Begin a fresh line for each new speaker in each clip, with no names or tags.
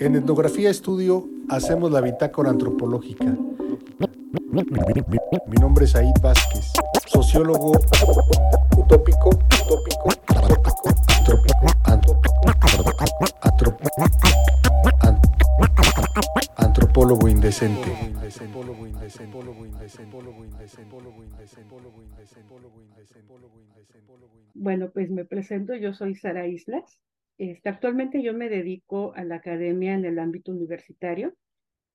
En Etnografía Estudio hacemos la bitácora antropológica. Mi nombre es Aid Vázquez, sociólogo utópico, utópico, antropólogo indecente.
Bueno, pues me presento, yo soy Sara Islas. Este, actualmente yo me dedico a la academia en el ámbito universitario,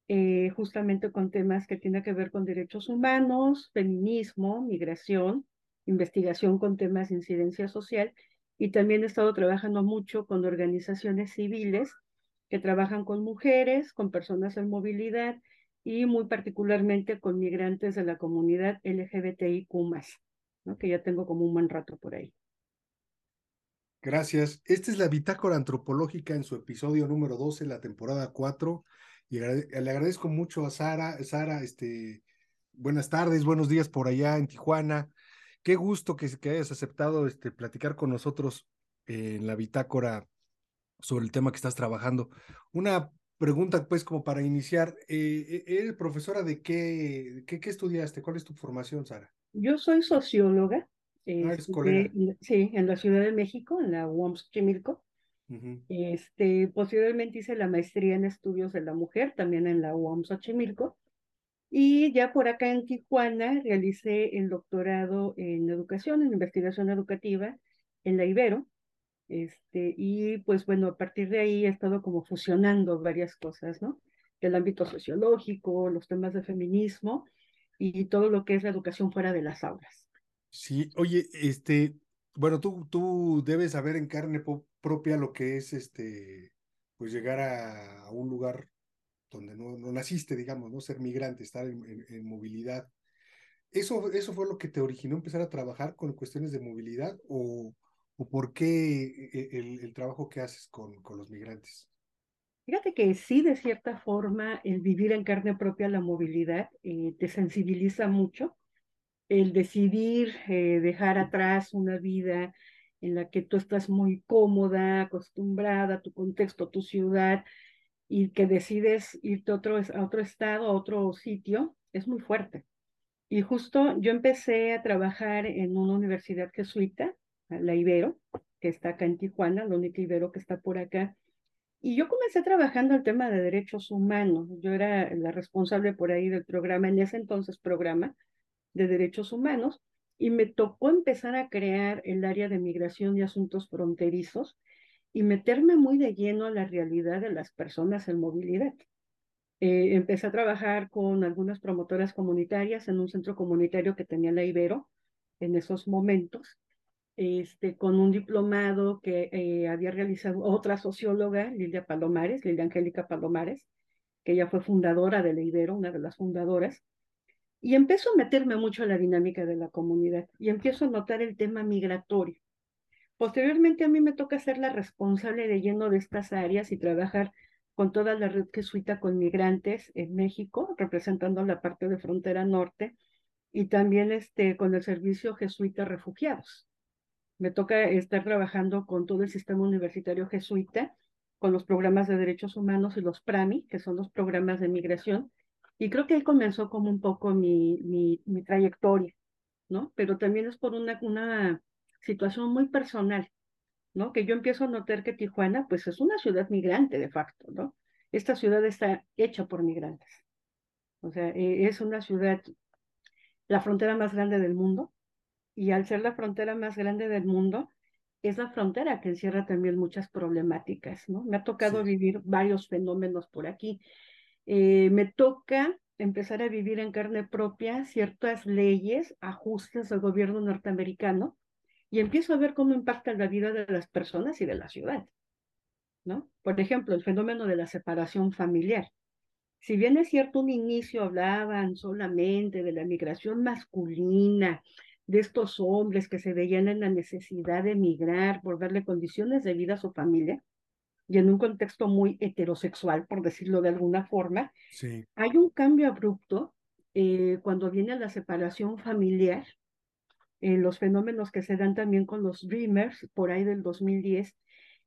eh, justamente con temas que tienen que ver con derechos humanos, feminismo, migración, investigación con temas de incidencia social y también he estado trabajando mucho con organizaciones civiles que trabajan con mujeres, con personas en movilidad y muy particularmente con migrantes de la comunidad LGBTIQ+, que ya tengo como un buen rato por ahí.
Gracias. Esta es la bitácora antropológica en su episodio número 12, la temporada 4. Y le agradezco mucho a Sara. Sara, este, buenas tardes, buenos días por allá en Tijuana. Qué gusto que, hayas aceptado este, platicar con nosotros en la bitácora sobre el tema que estás trabajando. Una pregunta, pues, como para iniciar. Eh, ¿Eres e, profesora de qué, qué, qué estudiaste? ¿Cuál es tu formación, Sara?
Yo soy socióloga
Ah,
sí, en la Ciudad de México, en la UOMS Chimilco. este, posteriormente hice la maestría en estudios de la mujer, también en la UOMS Xochimilco. Y ya por acá en Tijuana realicé el doctorado en educación, en investigación educativa, en la Ibero. Este, y pues bueno, a partir de ahí he estado como fusionando varias cosas, ¿no? El ámbito sociológico, los temas de feminismo y todo lo que es la educación fuera de las aulas.
Sí, oye, este, bueno, tú, debes saber en carne propia lo que es este, pues llegar a, un lugar donde no, no, naciste, digamos, ¿no? Ser migrante, estar en, movilidad. ¿Eso, ¿Eso fue lo que te originó empezar a trabajar con cuestiones de movilidad o, por qué e, el, el, trabajo que haces con, con los migrantes?
Fíjate que sí, de cierta forma, el vivir en carne propia la movilidad eh, te sensibiliza mucho el decidir eh, dejar atrás una vida en la que tú estás muy cómoda, acostumbrada a tu contexto, a tu ciudad, y que decides irte a otro, a otro estado, a otro sitio, es muy fuerte. Y justo yo empecé a trabajar en una universidad jesuita, la Ibero, que está acá en Tijuana, la única Ibero que está por acá. Y yo comencé trabajando el tema de derechos humanos. Yo era la responsable por ahí del programa, en ese entonces programa, de Derechos Humanos y me tocó empezar a crear el área de migración y asuntos fronterizos y meterme muy de lleno a la realidad de las personas en movilidad. Eh, empecé a trabajar con algunas promotoras comunitarias en un centro comunitario que tenía la Ibero en esos momentos, este, con un diplomado que eh, había realizado otra socióloga, Lilia Palomares, Lilia Angélica Palomares, que ella fue fundadora de la Ibero, una de las fundadoras, y empiezo a meterme mucho en la dinámica de la comunidad y empiezo a notar el tema migratorio. Posteriormente a mí me toca ser la responsable de lleno de estas áreas y trabajar con toda la red jesuita con migrantes en México, representando la parte de frontera norte, y también este, con el servicio jesuita refugiados. Me toca estar trabajando con todo el sistema universitario jesuita, con los programas de derechos humanos y los PRAMI, que son los programas de migración, y creo que ahí comenzó como un poco mi, mi, mi trayectoria, ¿no? Pero también es por una, una situación muy personal, ¿no? Que yo empiezo a notar que Tijuana, pues es una ciudad migrante de facto, ¿no? Esta ciudad está hecha por migrantes. O sea, eh, es una ciudad, la frontera más grande del mundo, y al ser la frontera más grande del mundo, es la frontera que encierra también muchas problemáticas, ¿no? Me ha tocado vivir varios fenómenos por aquí. Eh, me toca empezar a vivir en carne propia ciertas leyes, ajustes del gobierno norteamericano, y empiezo a ver cómo impacta la vida de las personas y de la ciudad. ¿no? Por ejemplo, el fenómeno de la separación familiar. Si bien es cierto, un inicio hablaban solamente de la migración masculina, de estos hombres que se veían en la necesidad de emigrar por darle condiciones de vida a su familia, y en un contexto muy heterosexual, por decirlo de alguna forma, hay un cambio abrupto eh, cuando viene la separación familiar, eh, los fenómenos que se dan también con los Dreamers por ahí del 2010,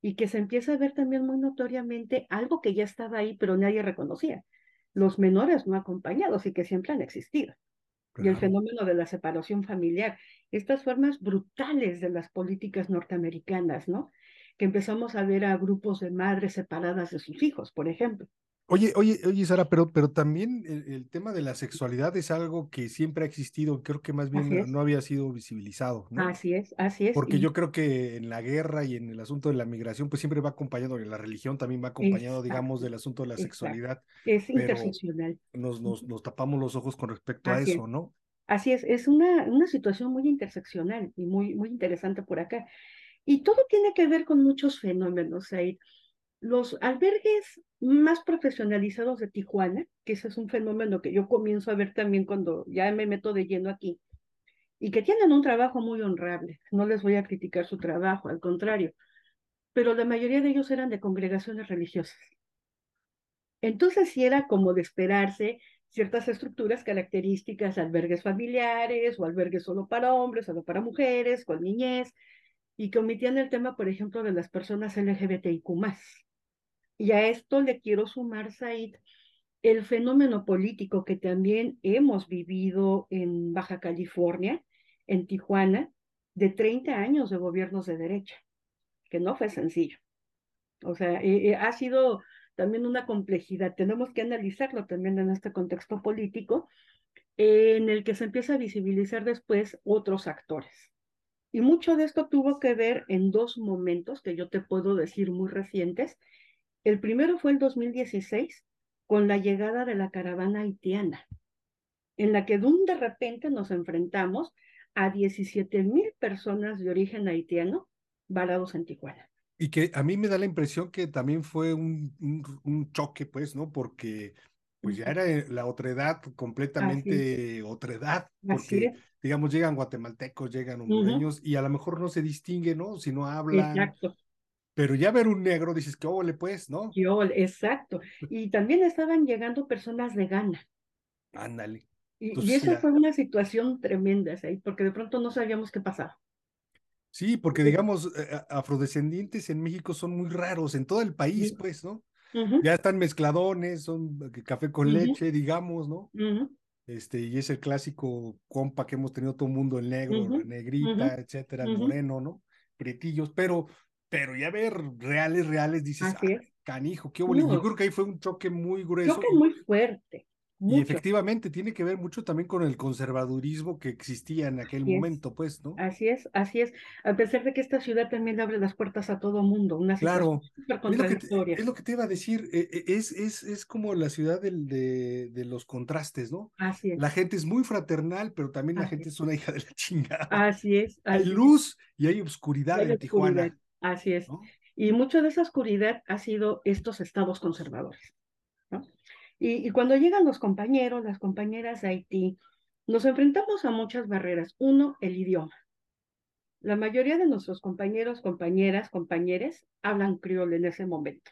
y que se empieza a ver también muy notoriamente algo que ya estaba ahí, pero nadie reconocía. Los menores no acompañados y que siempre han existido. Y el fenómeno de la separación familiar, estas formas brutales de las políticas norteamericanas, ¿no? Que empezamos a ver a grupos de madres separadas de sus hijos, por ejemplo.
Oye, oye, oye, Sara, pero, pero también el, tema de la sexualidad es algo que siempre ha existido, creo que más bien no había sido visibilizado, ¿no?
Así es, así es.
Porque yo creo que en la guerra y en el asunto de la migración, pues siempre va acompañado, la religión también va acompañado, digamos, del asunto de la sexualidad.
Es interseccional.
Nos, nos, nos, tapamos los ojos con respecto a eso, ¿no?
Así es, es una, una situación muy interseccional y muy, muy interesante por acá. Y todo tiene que ver con muchos fenómenos ahí los albergues más profesionalizados de Tijuana, que ese es un fenómeno que yo comienzo a ver también cuando ya me meto de lleno aquí, y que tienen un trabajo muy honrable. No les voy a criticar su trabajo, al contrario, pero la mayoría de ellos eran de congregaciones religiosas. Entonces sí era como de esperarse ciertas estructuras características, albergues familiares o albergues solo para hombres, solo para mujeres, con niñez, y que omitían el tema, por ejemplo, de las personas LGBTIQ y a esto le quiero sumar, Said, el fenómeno político que también hemos vivido en Baja California, en Tijuana, de 30 años de gobiernos de derecha, que no fue sencillo. O sea, eh, eh, ha sido también una complejidad. Tenemos que analizarlo también en este contexto político, en el que se empieza a visibilizar después otros actores. Y mucho de esto tuvo que ver en dos momentos que yo te puedo decir muy recientes, el primero fue el 2016, con la llegada de la caravana haitiana, en la que de repente nos enfrentamos a 17 mil personas de origen haitiano varados en Tijuana.
Y que a mí me da la impresión que también fue un, un, choque, pues, ¿no? Porque pues ya era la otredad, completamente otredad, porque, digamos, llegan guatemaltecos, llegan hondureños, y a lo mejor no se distingue, ¿no? Si no hablan, Exacto. Pero ya ver un negro, dices, qué óvole, pues, ¿no?
Qué exacto. Y también estaban llegando personas de Ghana.
Ándale.
Y, eso fue una situación tremenda, ¿sí? porque de pronto no sabíamos qué pasaba.
Sí, porque digamos, eh, afrodescendientes en México son muy raros, en todo el país, pues, ¿no? Ya están mezcladones, son eh, café con leche, digamos, ¿no? Este, y es el clásico compa que hemos tenido todo el mundo, el negro, la negrita, etcétera, el moreno, ¿no? Prietillos, pero pero ya ver reales, reales, dices, ah, canijo, qué bonito. Yo creo que ahí fue un choque muy grueso.
Choque muy fuerte.
Y efectivamente tiene que ver mucho también con el conservadurismo que existía en aquel momento, pues, ¿no?
Así es, así es. A pesar de que esta ciudad también abre las puertas a todo mundo, una
claro. Es lo, que te, es lo que te iba a decir, e, e, es, es, es como la ciudad del, de, de, los contrastes, ¿no?
Así es.
La gente es muy fraternal, pero también la gente es. una hija de la chingada.
Así es.
hay luz y hay oscuridad en Tijuana.
Así es. Y mucho de esa oscuridad ha sido estos estados conservadores. Y, cuando llegan los compañeros, las compañeras de Haití, nos enfrentamos a muchas barreras. Uno, el idioma. La mayoría de nuestros compañeros, compañeras, compañeres hablan criol en ese momento.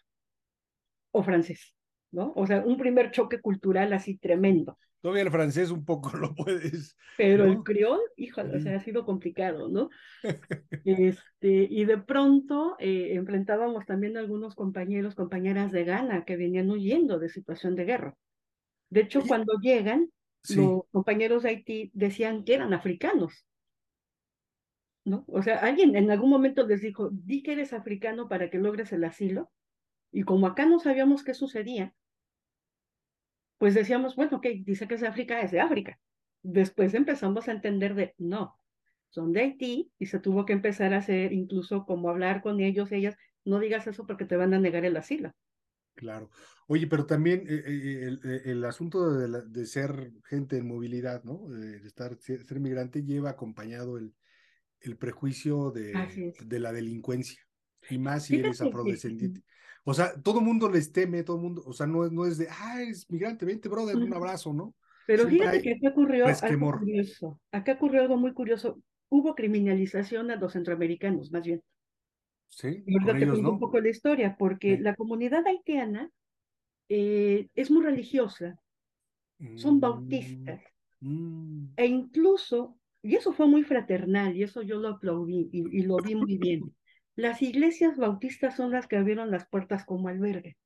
O francés, ¿no? O sea, un primer choque cultural así tremendo.
Todavía el francés un poco lo puedes.
Pero el criol, híjole, o sea, ha sido complicado, ¿no? este, y de pronto eh, enfrentábamos también a algunos compañeros, compañeras de Ghana que venían huyendo de situación de guerra. De hecho, cuando llegan, los compañeros de Haití decían que eran africanos. ¿No? O sea, alguien en algún momento les dijo, di que eres africano para que logres el asilo. Y como acá no sabíamos qué sucedía, pues decíamos, bueno, ok, dice que es de África, es de África. Después empezamos a entender de, no, son de Haití y se tuvo que empezar a hacer incluso como hablar con ellos, ellas, no digas eso porque te van a negar el asilo.
Claro. Oye, pero también eh, eh, eh, el, asunto de, ser gente en movilidad, ¿no? De estar, ser migrante lleva acompañado el, el prejuicio de, de la delincuencia. Y más si eres afrodescendiente. O sea, todo el mundo les teme, todo el mundo, o sea, no, no es de, ah, es migrante, vente, brother, un abrazo, ¿no?
Pero fíjate que acá ocurrió algo curioso. Acá ocurrió algo muy curioso. Hubo criminalización a los centroamericanos, más bien.
Sí.
Ahorita te cuento un poco la historia, porque la comunidad haitiana eh, es muy religiosa. Son bautistas. Mm, mm. E incluso, y eso fue muy fraternal, y eso yo lo aplaudí y, y lo vi muy bien. Las iglesias bautistas son las que abrieron las puertas como albergue.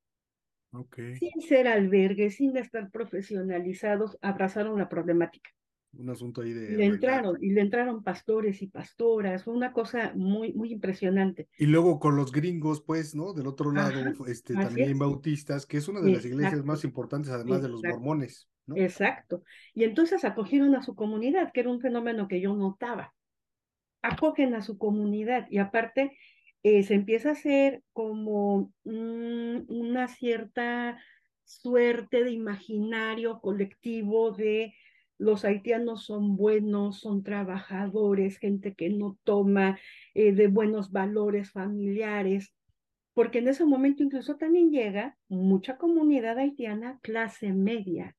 Okay.
Sin ser albergue, sin estar profesionalizados, abrazaron la problemática.
Un asunto ahí de...
Y le entraron, y le entraron pastores y pastoras, fue una cosa muy, muy impresionante.
Y luego con los gringos, pues, ¿no? Del otro lado, este, también
es.
bautistas, que es una de las iglesias más importantes, además de los mormones. ¿no?
Exacto. Y entonces acogieron a su comunidad, que era un fenómeno que yo notaba. Acogen a su comunidad y aparte eh, se empieza a hacer como una cierta suerte de imaginario colectivo de los haitianos son buenos, son trabajadores, gente que no toma eh, de buenos valores familiares, porque en ese momento incluso también llega mucha comunidad haitiana clase media,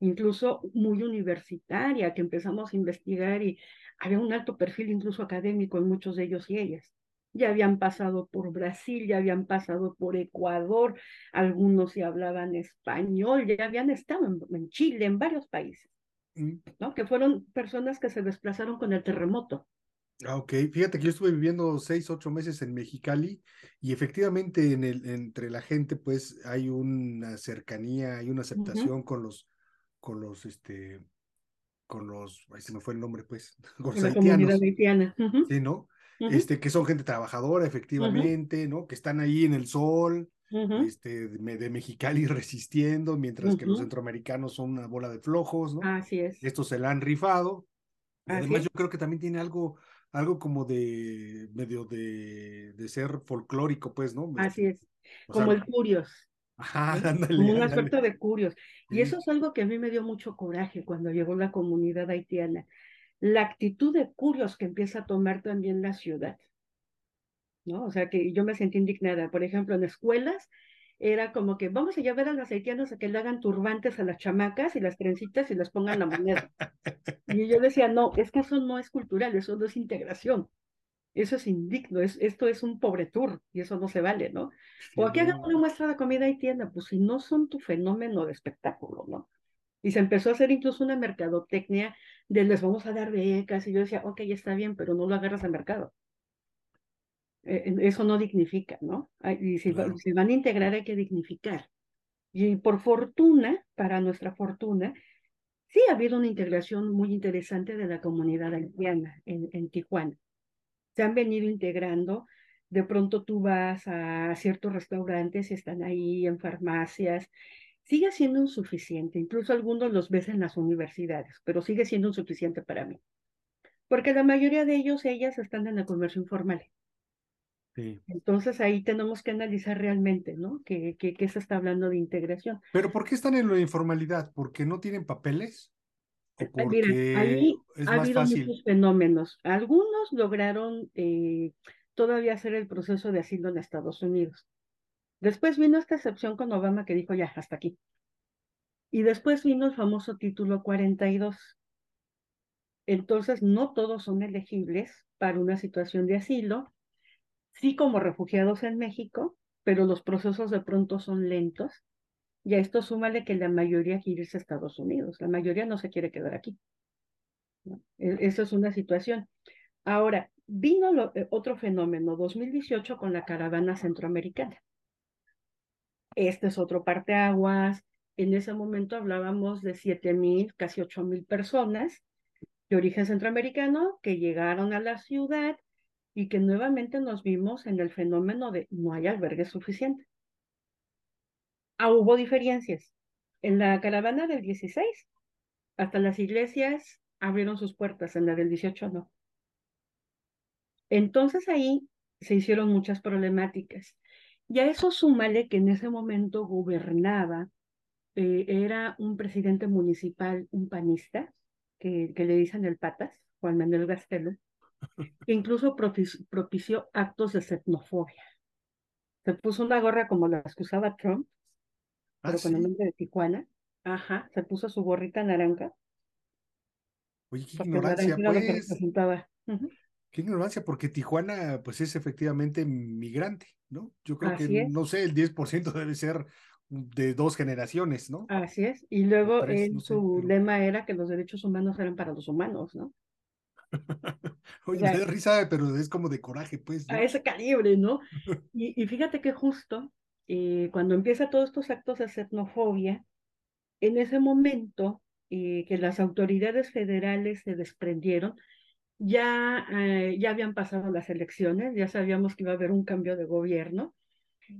incluso muy universitaria, que empezamos a investigar y había un alto perfil incluso académico en muchos de ellos y ellas ya habían pasado por Brasil, ya habían pasado por Ecuador, algunos ya hablaban español, ya habían estado en, Chile, en varios países, mm. ¿no? Que fueron personas que se desplazaron con el terremoto.
Ah, ok, fíjate que yo estuve viviendo seis, ocho meses en Mexicali y efectivamente en el, entre la gente pues hay una cercanía, hay una aceptación con los, con los, este, con los, ahí se me fue el nombre pues,
con los haitianos. Haitiana.
Sí, ¿no? Este, que son gente trabajadora, efectivamente, ¿no? Que están ahí en el sol, este, de, Mexicali resistiendo, mientras que los centroamericanos son una bola de flojos, ¿no?
Así es.
Estos se la han rifado. además, yo creo que también tiene algo, algo como de medio de, de ser folclórico, pues, ¿no?
Así es. como el Curios.
Ajá, ándale,
Como un aspecto de Curios. Y eso es algo que a mí me dio mucho coraje cuando llegó la comunidad haitiana la actitud de curios que empieza a tomar también la ciudad. ¿no? O sea, que yo me sentí indignada. Por ejemplo, en escuelas era como que vamos a llevar a los haitianos a que le hagan turbantes a las chamacas y las trencitas y les pongan la moneda. Y yo decía, no, es que eso no es cultural, eso no es integración. Eso es indigno, es, esto es un pobre tour y eso no se vale, ¿no? O aquí hagan una muestra de comida haitiana, pues si no son tu fenómeno de espectáculo, ¿no? Y se empezó a hacer incluso una mercadotecnia de les vamos a dar becas. Y yo decía, ok, está bien, pero no lo agarras al mercado. Eh, eso no dignifica, ¿no? Y si, se van a integrar hay que dignificar. Y por fortuna, para nuestra fortuna, sí ha habido una integración muy interesante de la comunidad haitiana en, en Tijuana. Se han venido integrando. De pronto tú vas a ciertos restaurantes y están ahí en farmacias sigue siendo insuficiente, incluso algunos los ves en las universidades, pero sigue siendo insuficiente para mí. Porque la mayoría de ellos, ellas están en el comercio informal. Sí. Entonces ahí tenemos que analizar realmente, ¿no? ¿Qué, qué, se está hablando de integración?
Pero ¿por qué están en la informalidad? ¿Porque no tienen papeles?
¿O porque Mira, ahí ha habido muchos fenómenos. Algunos lograron eh, todavía hacer el proceso de asilo en Estados Unidos. Después vino esta excepción con Obama que dijo ya, hasta aquí. Y después vino el famoso título 42. Entonces, no todos son elegibles para una situación de asilo, sí como refugiados en México, pero los procesos de pronto son lentos. Y a esto súmale que la mayoría quiere irse a Estados Unidos, la mayoría no se quiere quedar aquí. E, Esa es una situación. Ahora, vino eh, otro fenómeno, 2018 con la caravana centroamericana. Este es otro parteaguas. En ese momento hablábamos de siete mil, casi ocho mil personas de origen centroamericano que llegaron a la ciudad y que nuevamente nos vimos en el fenómeno de no hay albergue suficiente. Ah, hubo diferencias. En la caravana del 16, hasta las iglesias abrieron sus puertas, en la del 18 no. Entonces ahí se hicieron muchas problemáticas. Y a eso súmale que en ese momento gobernaba, eh, era un presidente municipal, un panista, que, que le dicen el patas, Juan Manuel Gastelo, que incluso propició, actos de xenofobia. Se puso una gorra como las que usaba Trump,
¿Ah,
pero con el nombre de Tijuana. Ajá, se puso su gorrita naranja.
Oye, qué ignorancia, pues. Qué ignorancia, porque Tijuana, pues es efectivamente migrante, ¿no? Yo creo que, no sé, el 10% debe ser de dos generaciones, ¿no?
Así es. Y luego su lema era que los derechos humanos eran para los humanos, ¿no?
Oye, me da risa, pero es como de coraje, pues.
A ese calibre, ¿no? Y, y fíjate que justo eh, cuando empieza todos estos actos de xenofobia, en ese momento eh, que las autoridades federales se desprendieron, ya, eh, ya habían pasado las elecciones, ya sabíamos que iba a haber un cambio de gobierno.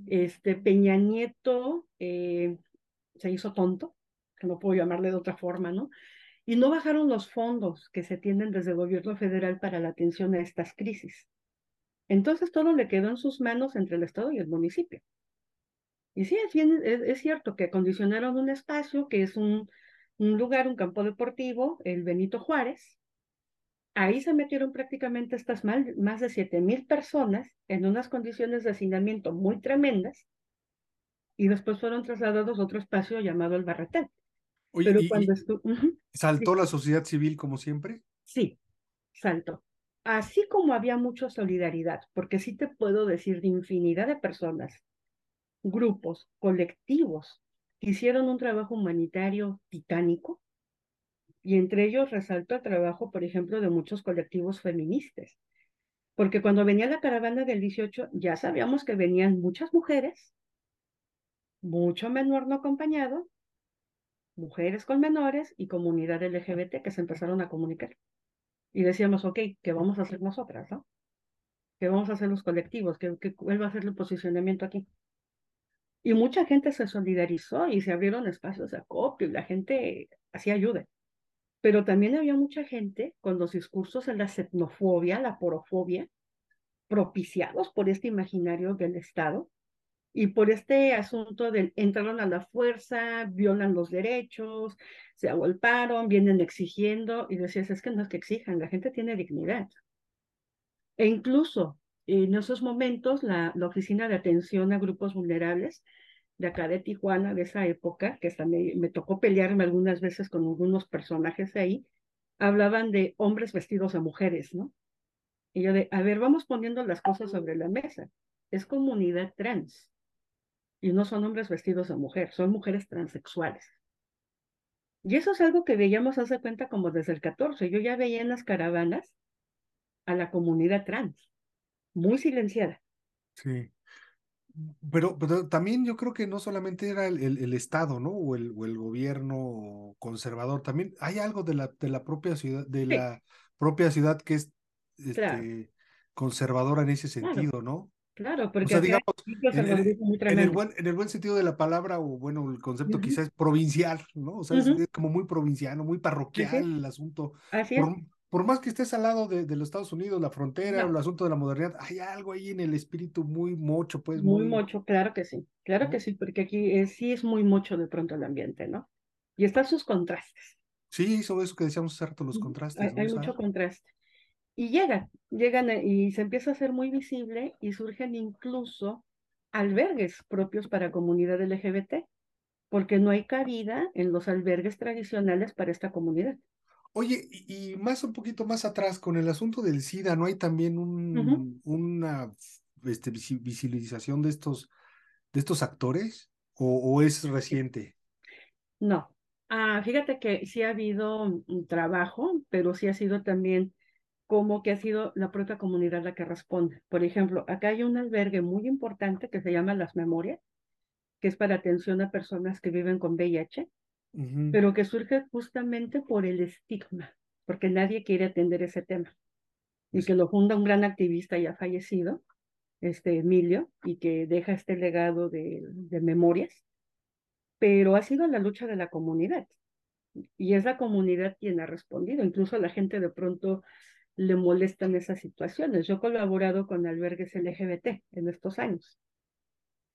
Este Peña Nieto se hizo tonto, que no puedo llamarle de otra forma, ¿no? Y no bajaron los fondos que se tienen desde el gobierno federal para la atención a estas crisis. Entonces todo le quedó en sus manos entre el Estado y el municipio. Y sí, es, es, cierto que acondicionaron un espacio que es un, un lugar, un campo deportivo, el Benito Juárez. Ahí se metieron prácticamente estas más de 7 mil personas en unas condiciones de hacinamiento muy tremendas y después fueron trasladados a otro espacio llamado el Barretel.
Pero cuando ¿Saltó la sociedad civil como siempre?
Sí, saltó. Así como había mucha solidaridad, porque sí te puedo decir de infinidad de personas, grupos, colectivos, que hicieron un trabajo humanitario titánico, y entre ellos resalto el trabajo, por ejemplo, de muchos colectivos feministas. Porque cuando venía la caravana del 18, ya sabíamos que venían muchas mujeres, mucho menor no acompañado, mujeres con menores y comunidad LGBT que se empezaron a comunicar. Y decíamos, ok, ¿qué vamos a hacer nosotras? No? ¿Qué vamos a hacer los colectivos? ¿Qué, qué, cuál va a ser el posicionamiento aquí? Y mucha gente se solidarizó y se abrieron espacios de acopio y la gente hacía ayuda. Pero también había mucha gente con los discursos de la xenofobia, la porofobia, propiciados por este imaginario del Estado, y por este asunto del entraron a la fuerza, violan los derechos, se agolparon, vienen exigiendo, y decías, es que no es que exijan, la gente tiene dignidad. E incluso en esos momentos, la, la Oficina de Atención a Grupos Vulnerables de acá de Tijuana, de esa época, que hasta me, me tocó pelearme algunas veces con algunos personajes de ahí, hablaban de hombres vestidos a mujeres, ¿no? Y yo de, a ver, vamos poniendo las cosas sobre la mesa. Es comunidad trans y no son hombres vestidos de mujer, son mujeres transexuales. Y eso es algo que veíamos hace cuenta como desde el 14. Yo ya veía en las caravanas a la comunidad trans, muy silenciada.
Sí. Pero, pero también yo creo que no solamente era el, el, Estado, ¿no? O el, o el, gobierno conservador, también hay algo de la, de la propia ciudad, de la propia ciudad que es este, conservadora en ese sentido, ¿no?
Claro, porque o sea, digamos,
en el, en, el buen, en el buen sentido de la palabra, o bueno, el concepto quizás es provincial, ¿no? O sea, es, como muy provinciano, muy parroquial el asunto.
Así
por, por, más que estés al lado de, de los Estados Unidos, la frontera, o el asunto de la modernidad, hay algo ahí en el espíritu muy mocho, pues.
Muy, mocho, claro que sí, claro que sí, porque aquí sí es muy mocho de pronto el ambiente, ¿no? Y están sus contrastes.
Sí, sobre eso que decíamos hace los contrastes.
Hay, hay mucho contraste. Y llegan, llegan eh, y se empieza a hacer muy visible y surgen incluso albergues propios para comunidad LGBT, porque no hay cabida en los albergues tradicionales para esta comunidad.
Oye, y, más un poquito más atrás, con el asunto del SIDA, ¿no hay también un, una este, visibilización de estos, de estos actores? ¿O, es reciente?
No. Ah, fíjate que sí ha habido un trabajo, pero sí ha sido también como que ha sido la propia comunidad la que responde. Por ejemplo, acá hay un albergue muy importante que se llama Las Memorias, que es para atención a personas que viven con VIH, pero que surge justamente por el estigma, porque nadie quiere atender ese tema. Y que lo funda un gran activista ya fallecido, este Emilio, y que deja este legado de, de memorias, pero ha sido la lucha de la comunidad. Y es la comunidad quien ha respondido. Incluso la gente de pronto le molestan esas situaciones. Yo he colaborado con albergues LGBT en estos años.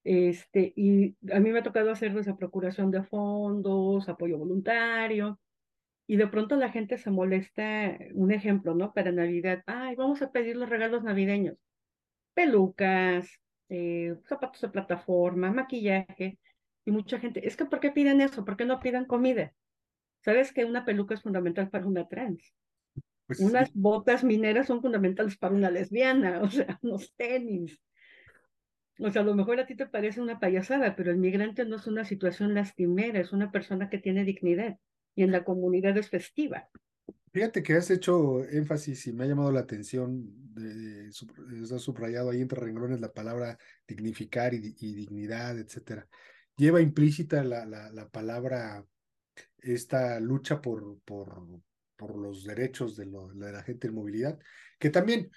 Este, y a mí me ha tocado hacer esa procuración de fondos, apoyo voluntario, y de pronto la gente se molesta, un ejemplo, ¿no? Para Navidad, ay, vamos a pedir los regalos navideños, pelucas, eh, zapatos de plataforma, maquillaje, y mucha gente, es que ¿por qué piden eso? ¿Por qué no piden comida? ¿Sabes que una peluca es fundamental para una trans? Pues Unas botas mineras son fundamentales para una lesbiana, o sea, unos tenis. O sea, a lo mejor a ti te parece una payasada, pero el migrante no es una situación lastimera, es una persona que tiene dignidad y en la comunidad es festiva.
Fíjate que has hecho énfasis y me ha llamado la atención, de, de, subrayado ahí entre renglones la palabra dignificar y, y dignidad, etcétera. Lleva implícita la, la, la, palabra esta lucha por, por, por los derechos de, lo, de la gente en movilidad, que también,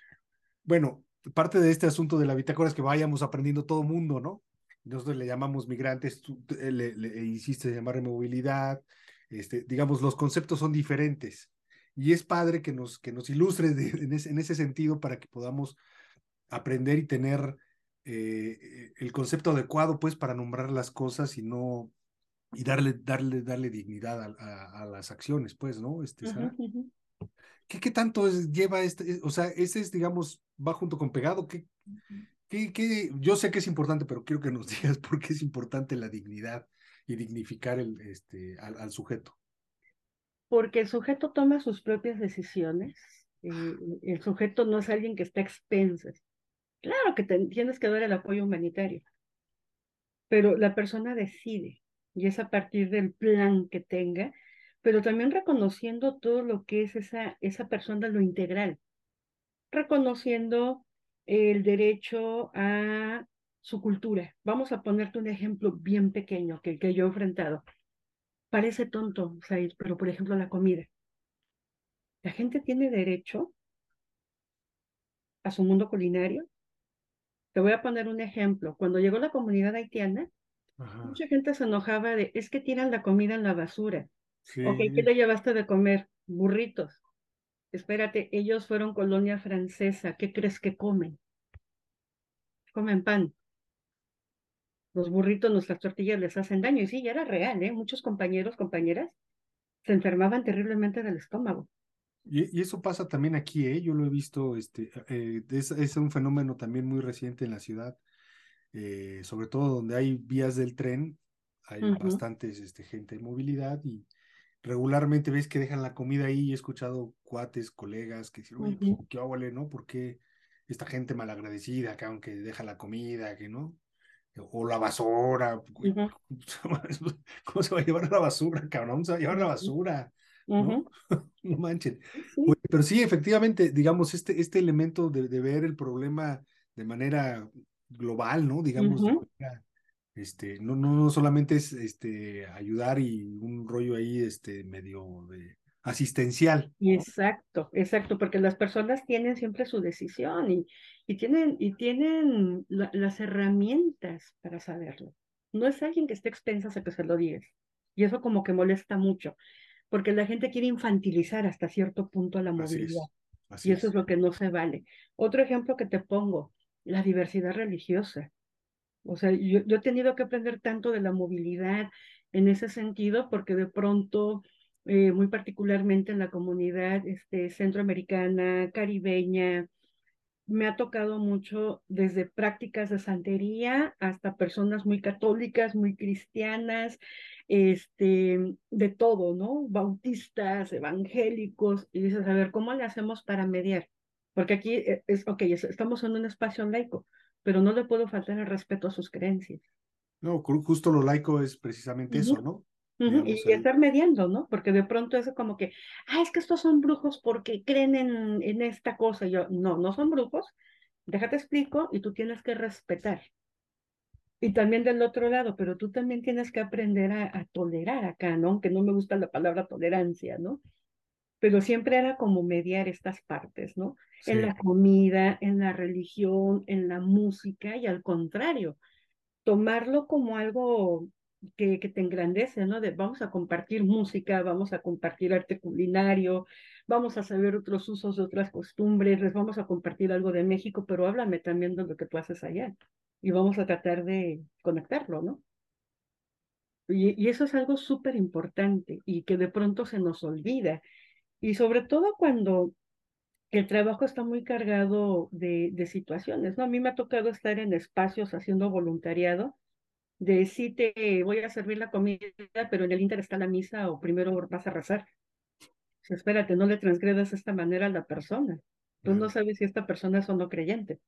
bueno, parte de este asunto de la bitácora es que vayamos aprendiendo todo mundo, ¿no? Nosotros le llamamos migrantes, tú le, le hiciste llamar movilidad, este, digamos, los conceptos son diferentes y es padre que nos, que nos ilustre en, ese, en, ese, sentido para que podamos aprender y tener eh, el concepto adecuado, pues, para nombrar las cosas y no, y darle, darle, darle dignidad a, a, a las acciones, pues, ¿no? Este, uh -huh, uh -huh. ¿Qué, ¿Qué, tanto es, lleva este, o sea, ese es, digamos, va junto con pegado? ¿Qué, qué, qué, yo sé que es importante, pero quiero que nos digas por qué es importante la dignidad y dignificar el, este, al, al sujeto
porque el sujeto toma sus propias decisiones. Eh, el sujeto no es alguien que está a expensas. Claro que te, tienes que dar el apoyo humanitario, pero la persona decide y es a partir del plan que tenga, pero también reconociendo todo lo que es esa, esa persona, lo integral, reconociendo el derecho a su cultura. Vamos a ponerte un ejemplo bien pequeño que, que yo he enfrentado parece tonto, Said, pero por ejemplo la comida. La gente tiene derecho a su mundo culinario. Te voy a poner un ejemplo. Cuando llegó la comunidad haitiana, Ajá. mucha gente se enojaba de, es que tiran la comida en la basura. Sí. Ok, ¿qué le llevaste de comer? Burritos. Espérate, ellos fueron colonia francesa. ¿Qué crees que comen? Comen pan los burritos, nuestras tortillas les hacen daño. Y sí, ya era real, ¿eh? Muchos compañeros, compañeras, se enfermaban terriblemente del estómago.
Y, y eso pasa también aquí, ¿eh? Yo lo he visto, este, eh, es, es, un fenómeno también muy reciente en la ciudad, eh, sobre todo donde hay vías del tren, hay uh -huh. bastantes este, gente en movilidad y regularmente ves que dejan la comida ahí. He escuchado cuates, colegas que dicen, oye, -huh. qué hago, ¿no? ¿Por qué esta gente malagradecida, que aunque deja la comida, que no? o la basura. Uh -huh. ¿Cómo se va a llevar la basura, cabrón? Se va a llevar la basura. ¿no? Uh -huh. no manchen. Sí. Pero sí, efectivamente, digamos, este, este elemento de, de, ver el problema de manera global, ¿no? Digamos, uh -huh. manera, este, no, no, no solamente es este, ayudar y un rollo ahí este, medio de asistencial.
Exacto, exacto, porque las personas tienen siempre su decisión y, y tienen, y tienen la, las herramientas para saberlo. No es alguien que esté expensas a que se lo digas. Y eso como que molesta mucho, porque la gente quiere infantilizar hasta cierto punto a la movilidad. Así es, así y eso es. es lo que no se vale. Otro ejemplo que te pongo, la diversidad religiosa. O sea, yo, he tenido que aprender tanto de la movilidad en ese sentido, porque de pronto eh, muy particularmente en la comunidad este, centroamericana, caribeña. Me ha tocado mucho desde prácticas de santería hasta personas muy católicas, muy cristianas, este, de todo, ¿no? Bautistas, evangélicos, y dices, a ver, ¿cómo le hacemos para mediar? Porque aquí eh, es, ok, estamos en un espacio laico, pero no le puedo faltar el respeto a sus creencias.
No, justo lo laico es precisamente uh -huh. eso, ¿no?
Uh -huh. y, y, estar mediando, ¿no? Porque de pronto es como que, ah, es que estos son brujos porque creen en, en esta cosa. Y yo, no, no son brujos, déjate explico y tú tienes que respetar. Y también del otro lado, pero tú también tienes que aprender a, a tolerar acá, ¿no? Aunque no me gusta la palabra tolerancia, ¿no? Pero siempre era como mediar estas partes, ¿no? Sí. En la comida, en la religión, en la música y al contrario, tomarlo como algo que, que, te engrandece, ¿no? De vamos a compartir música, vamos a compartir arte culinario, vamos a saber otros usos de otras costumbres, les vamos a compartir algo de México, pero háblame también de lo que tú haces allá. Y vamos a tratar de conectarlo, ¿no? Y, y eso es algo súper importante y que de pronto se nos olvida. Y sobre todo cuando el trabajo está muy cargado de, de situaciones, ¿no? A mí me ha tocado estar en espacios haciendo voluntariado de si te voy a servir la comida, pero en el Inter está la misa o primero vas a rezar. O sea, espérate, no le transgredas de esta manera a la persona. Tú no sabes si esta persona es o no creyente.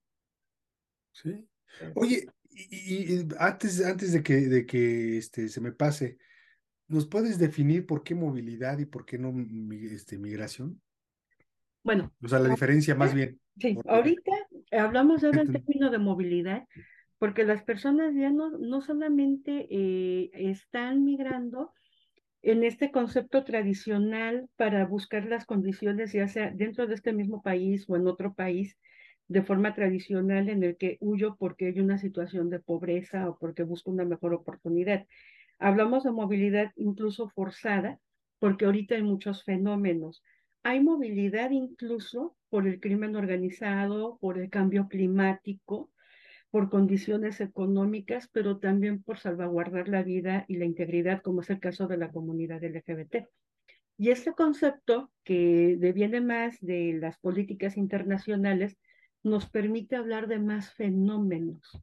Sí. Oye, y, y, antes, antes de que, de que este, se me pase, ¿Nos puedes definir por qué movilidad y por qué no este, migración?
Bueno.
O sea, la diferencia más bien.
Sí, ahorita hablamos ya del término de movilidad, porque las personas ya no, no solamente eh, están migrando en este concepto tradicional para buscar las condiciones, ya sea dentro de este mismo país o en otro país, de forma tradicional en el que huyo porque hay una situación de pobreza o porque busco una mejor oportunidad. Hablamos de movilidad incluso forzada, porque ahorita hay muchos fenómenos. Hay movilidad incluso por el crimen organizado, por el cambio climático, por condiciones económicas, pero también por salvaguardar la vida y la integridad, como es el caso de la comunidad LGBT. Y este concepto, que deviene más de las políticas internacionales, nos permite hablar de más fenómenos,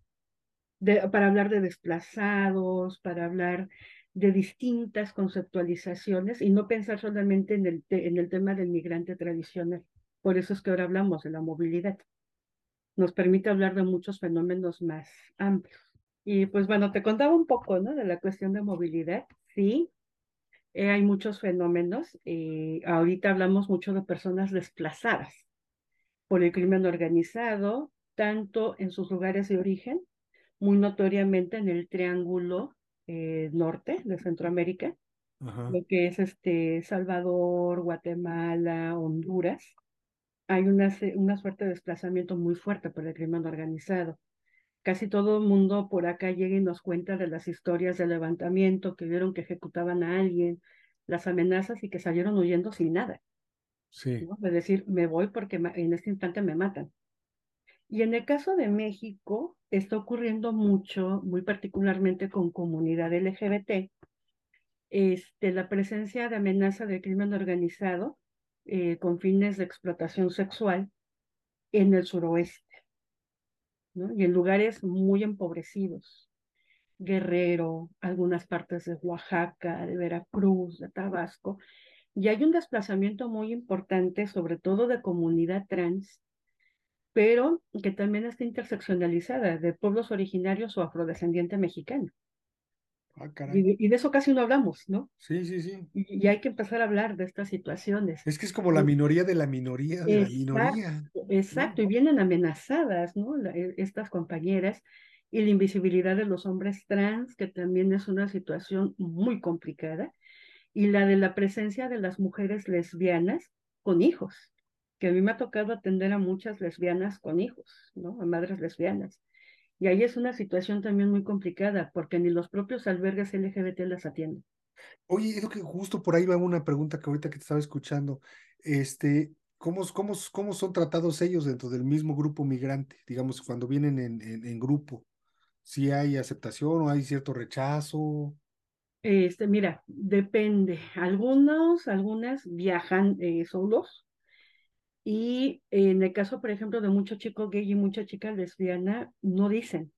para hablar de desplazados, para hablar de distintas conceptualizaciones y no pensar solamente en el, en el tema del migrante tradicional. Por eso es que ahora hablamos de la movilidad. Nos permite hablar de muchos fenómenos más amplios. Y pues bueno, te contaba un poco, ¿no? De la cuestión de movilidad. Sí, eh, hay muchos fenómenos. Eh, ahorita hablamos mucho de personas desplazadas por el crimen organizado, tanto en sus lugares de origen, muy notoriamente en el Triángulo eh, Norte de Centroamérica, lo que es este Salvador, Guatemala, Honduras. Hay una, una suerte de desplazamiento muy fuerte por el crimen organizado. Casi todo el mundo por acá llega y nos cuenta de las historias de levantamiento, que vieron que ejecutaban a alguien, las amenazas y que salieron huyendo sin nada.
Sí.
Es decir, me voy porque en este instante me matan. Y en el caso de México está ocurriendo mucho, muy particularmente con comunidad LGBT, este, la presencia de amenaza del crimen organizado eh, con fines de explotación sexual en el suroeste, y en lugares muy empobrecidos. Guerrero, algunas partes de Oaxaca, de Veracruz, de Tabasco, y hay un desplazamiento muy importante, sobre todo de comunidad trans, pero que también está interseccionalizada de pueblos originarios o afrodescendiente mexicano.
Ah, y,
y, de eso casi no hablamos, ¿no?
Sí, sí, sí.
Y, hay que empezar a hablar de estas situaciones.
Es que es como la minoría de la minoría de la minoría.
Exacto, y vienen amenazadas, ¿no? E, estas compañeras y la invisibilidad de los hombres trans, que también es una situación muy complicada y la de la presencia de las mujeres lesbianas con hijos, que a mí me ha tocado atender a muchas lesbianas con hijos, ¿no? A madres lesbianas. Y ahí es una situación también muy complicada, porque ni los propios albergues LGBT las atienden.
Oye, es que justo por ahí va una pregunta que ahorita que te estaba escuchando. Este, ¿cómo, cómo, cómo son tratados ellos dentro del mismo grupo migrante? Digamos, cuando vienen en, en, en grupo. ¿Si hay aceptación o hay cierto rechazo?
Este, mira, depende. Algunos, algunas viajan eh, solos. Y en el caso, por ejemplo, de muchos chicos gay y muchas chicas lesbianas, no dicen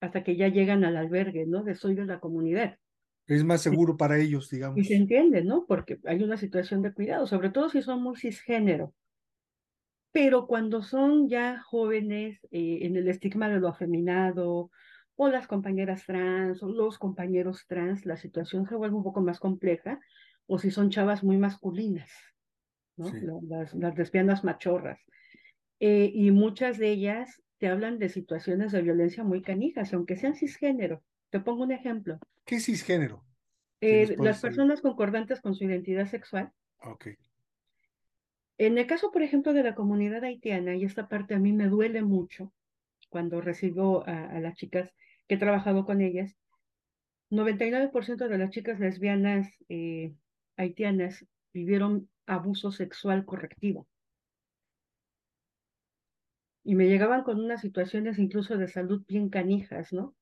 hasta que ya llegan al albergue, ¿no? De soy de la comunidad.
Es más seguro para ellos, digamos.
Y se entiende, ¿no? Porque hay una situación de cuidado, sobre todo si son muy cisgénero. Pero cuando son ya jóvenes eh, en el estigma de lo afeminado, o las compañeras trans o los compañeros trans, la situación se vuelve un poco más compleja, o si son chavas muy masculinas, ¿no? Las, las, lesbianas machorras. Eh, y muchas de ellas te hablan de situaciones de violencia muy canijas, aunque sean cisgénero. Te pongo un ejemplo.
¿Qué es cisgénero?
Eh, las personas concordantes con su identidad sexual.
Ok.
En el caso, por ejemplo, de la comunidad haitiana, y esta parte a mí me duele mucho cuando recibo a, a las chicas que he trabajado con ellas, 99% de las chicas lesbianas eh, haitianas vivieron abuso sexual correctivo. Y me llegaban con unas situaciones incluso de salud bien canijas, ¿no?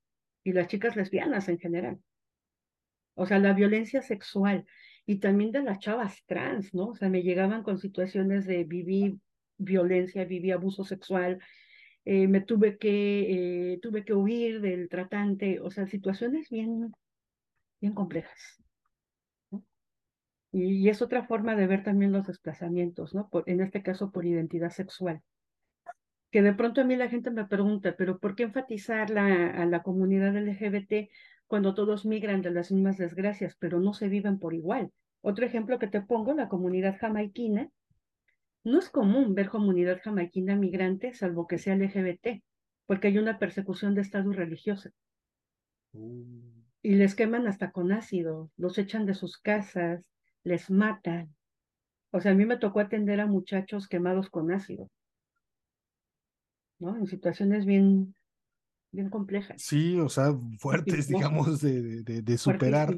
Y las chicas lesbianas en general. O sea, la violencia sexual y también de las chavas trans, ¿no? O sea, me llegaban con situaciones de vivir violencia, viví abuso sexual, eh, me tuve que, eh, tuve que huir del tratante, o sea, situaciones bien, bien complejas. Y, es otra forma de ver también los desplazamientos, ¿no? en este caso por identidad sexual. Que de pronto a mí la gente me pregunta, pero ¿por qué enfatizar la, a la comunidad LGBT? cuando todos migran de las mismas desgracias, pero no se viven por igual. Otro ejemplo que te pongo, la comunidad jamaiquina. No es común ver comunidad jamaiquina migrante, salvo que sea LGBT, porque hay una persecución de Estado religiosa.
Uh.
Y les queman hasta con ácido, los echan de sus casas, les matan. O sea, a mí me tocó atender a muchachos quemados con ácido, ¿no? En situaciones bien, bien complejas.
Sí, o sea, fuertes, digamos, de, de, de superar.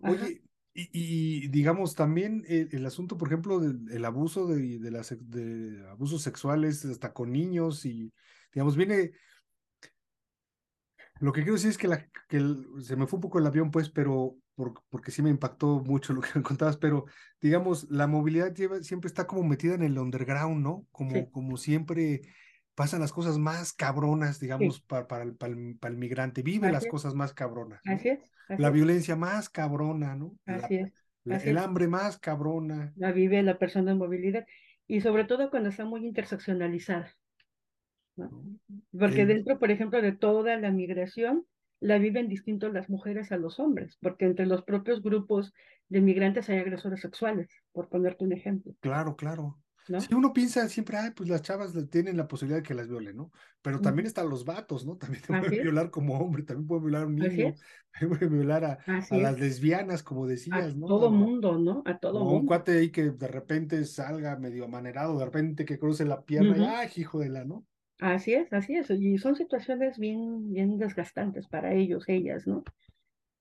Oye, y, y, digamos también el, el, asunto, por ejemplo, del abuso de, de, las, de abusos sexuales hasta con niños y, digamos, viene, lo que quiero decir es que, la, que el, se me fue un poco el avión, pues, pero por, porque sí me impactó mucho lo que me contabas, pero digamos, la movilidad lleva, siempre está como metida en el underground, ¿no? Como, sí. como siempre pasan las cosas más cabronas, digamos, sí. para, para, el, para, el, para, el, migrante, vive
así
las
es.
cosas más cabronas. ¿no?
Así es. Así
la
es.
violencia más cabrona, ¿no?
Así
la,
es. Así
el
es.
hambre más cabrona.
La vive la persona en movilidad y sobre todo cuando está muy interseccionalizada. ¿no? Porque dentro, por ejemplo, de toda la migración, la viven distinto las mujeres a los hombres, porque entre los propios grupos de migrantes hay agresores sexuales, por ponerte un ejemplo.
Claro, claro. ¿No? Si uno piensa siempre, ay, pues las chavas tienen la posibilidad de que las violen, ¿no? Pero también están los vatos, ¿no? También te pueden violar como hombre, también pueden violar a un niño, también pueden violar a, a las lesbianas, como decías,
a
¿no?
Todo mundo, ¿no? A todo
o
mundo.
un cuate ahí que de repente salga medio amanerado, de repente que cruce la pierna, uh -huh. y, ay, hijo de la, ¿no?
Así es, así es. Y son situaciones bien, bien desgastantes para ellos, ellas, ¿no?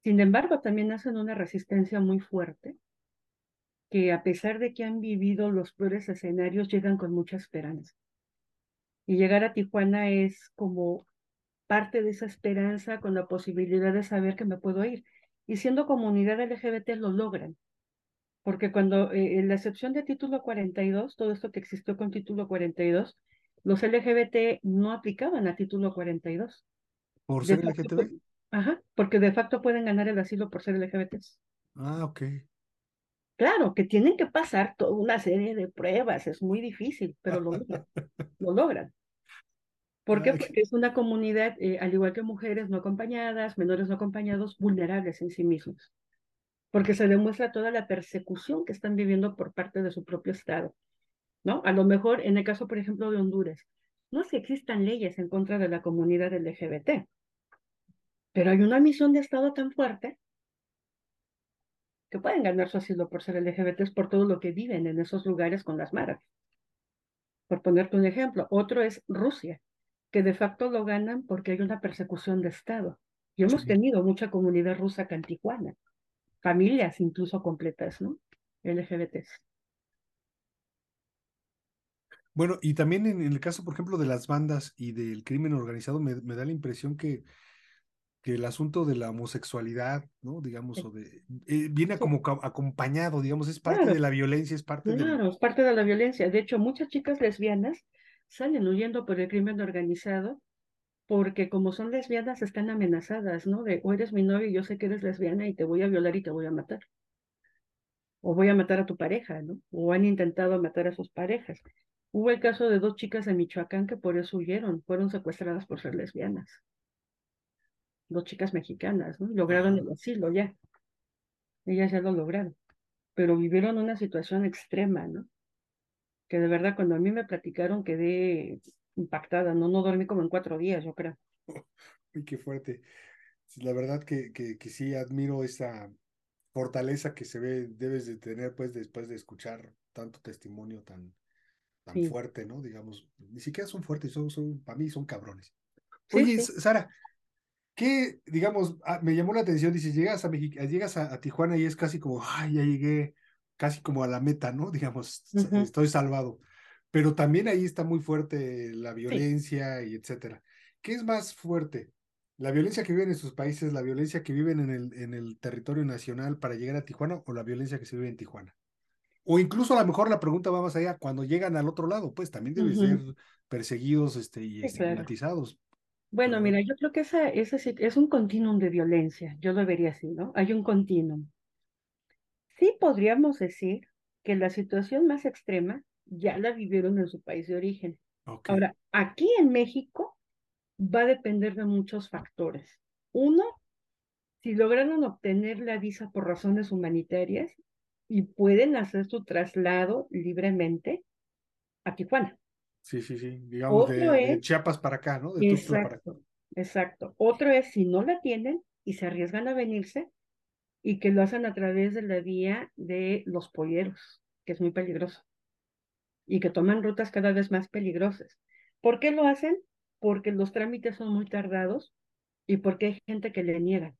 Sin embargo, también hacen una resistencia muy fuerte, que a pesar de que han vivido los peores escenarios, llegan con mucha esperanza. Y llegar a Tijuana es como parte de esa esperanza con la posibilidad de saber que me puedo ir. Y siendo comunidad LGBT lo logran. Porque cuando, eh, en la excepción de título 42, todo esto que existió con título 42, los LGBT no aplicaban a título 42.
¿Por ser LGTB?
Ajá, porque de facto pueden ganar el asilo por ser LGBTs.
Ah, ok.
Claro, que tienen que pasar toda una serie de pruebas, es muy difícil, pero lo logran. lo logran. ¿Por qué? Porque es una comunidad, eh, al igual que mujeres no acompañadas, menores no acompañados, vulnerables en sí mismos. Porque se demuestra toda la persecución que están viviendo por parte de su propio Estado. ¿No? A lo mejor, en el caso, por ejemplo, de Honduras, no es que existan leyes en contra de la comunidad LGBT, pero hay una misión de Estado tan fuerte que pueden ganar su asilo por ser LGBTs por todo lo que viven en esos lugares con las maras. Por ponerte un ejemplo, otro es Rusia, que de facto lo ganan porque hay una persecución de Estado. Y hemos sí. tenido mucha comunidad rusa acá en Tijuana, familias incluso completas, ¿no? LGBTs.
Bueno, y también en, el caso, por ejemplo, de las bandas y del crimen organizado, me, me da la impresión que, que, el asunto de la homosexualidad, ¿no? Digamos, o de, eh, viene como acompañado, digamos, es parte
claro.
de la violencia, es parte
Claro,
de...
es parte de la violencia. De hecho, muchas chicas lesbianas salen huyendo por el crimen organizado porque como son lesbianas están amenazadas, ¿no? De, o eres mi novio y yo sé que eres lesbiana y te voy a violar y te voy a matar. O voy a matar a tu pareja, ¿no? O han intentado matar a sus parejas. Hubo el caso de dos chicas de Michoacán que por eso huyeron, fueron secuestradas por ser lesbianas. Dos chicas mexicanas, ¿no? Lograron el asilo ya. Ellas ya lo lograron. Pero vivieron una situación extrema, ¿no? Que de verdad cuando a mí me platicaron quedé impactada, ¿no? No dormí como en cuatro días, yo creo.
Uy, qué fuerte. La verdad que, que, que sí admiro esa fortaleza que se ve, debes de tener pues después de escuchar tanto testimonio tan, tan sí. fuerte, ¿no? Digamos, ni siquiera son fuertes, son, son para mí son cabrones. Oye, sí. Sara, ¿qué, digamos, ah, me llamó la atención, dices, llegas a México, llegas a, a, Tijuana y es casi como, ay, ya llegué, casi como a la meta, ¿no? Digamos, uh -huh. estoy salvado. Pero también ahí está muy fuerte la violencia y etcétera. ¿Qué es más fuerte? ¿La violencia que viven en sus países, la violencia que viven en el, en el territorio nacional para llegar a Tijuana o la violencia que se vive en Tijuana? O incluso a lo mejor la pregunta va más allá, cuando llegan al otro lado, pues también deben uh -huh. ser perseguidos este, y estigmatizados.
Claro. Bueno, mira, yo creo que esa, esa es un continuum de violencia, yo lo vería así, ¿no? Hay un continuum. Sí podríamos decir que la situación más extrema ya la vivieron en su país de origen. Okay. Ahora, aquí en México va a depender de muchos factores. Uno, si lograron obtener la visa por razones humanitarias y pueden hacer su traslado libremente a Tijuana.
Sí, sí, sí. Digamos de, Chiapas para acá, ¿no? De
exacto, exacto. Otro es si no la tienen y se arriesgan a venirse y que lo hacen a través de la vía de los polleros, que es muy peligroso. Y que toman rutas cada vez más peligrosas. ¿Por qué lo hacen? Porque los trámites son muy tardados y porque hay gente que le niega.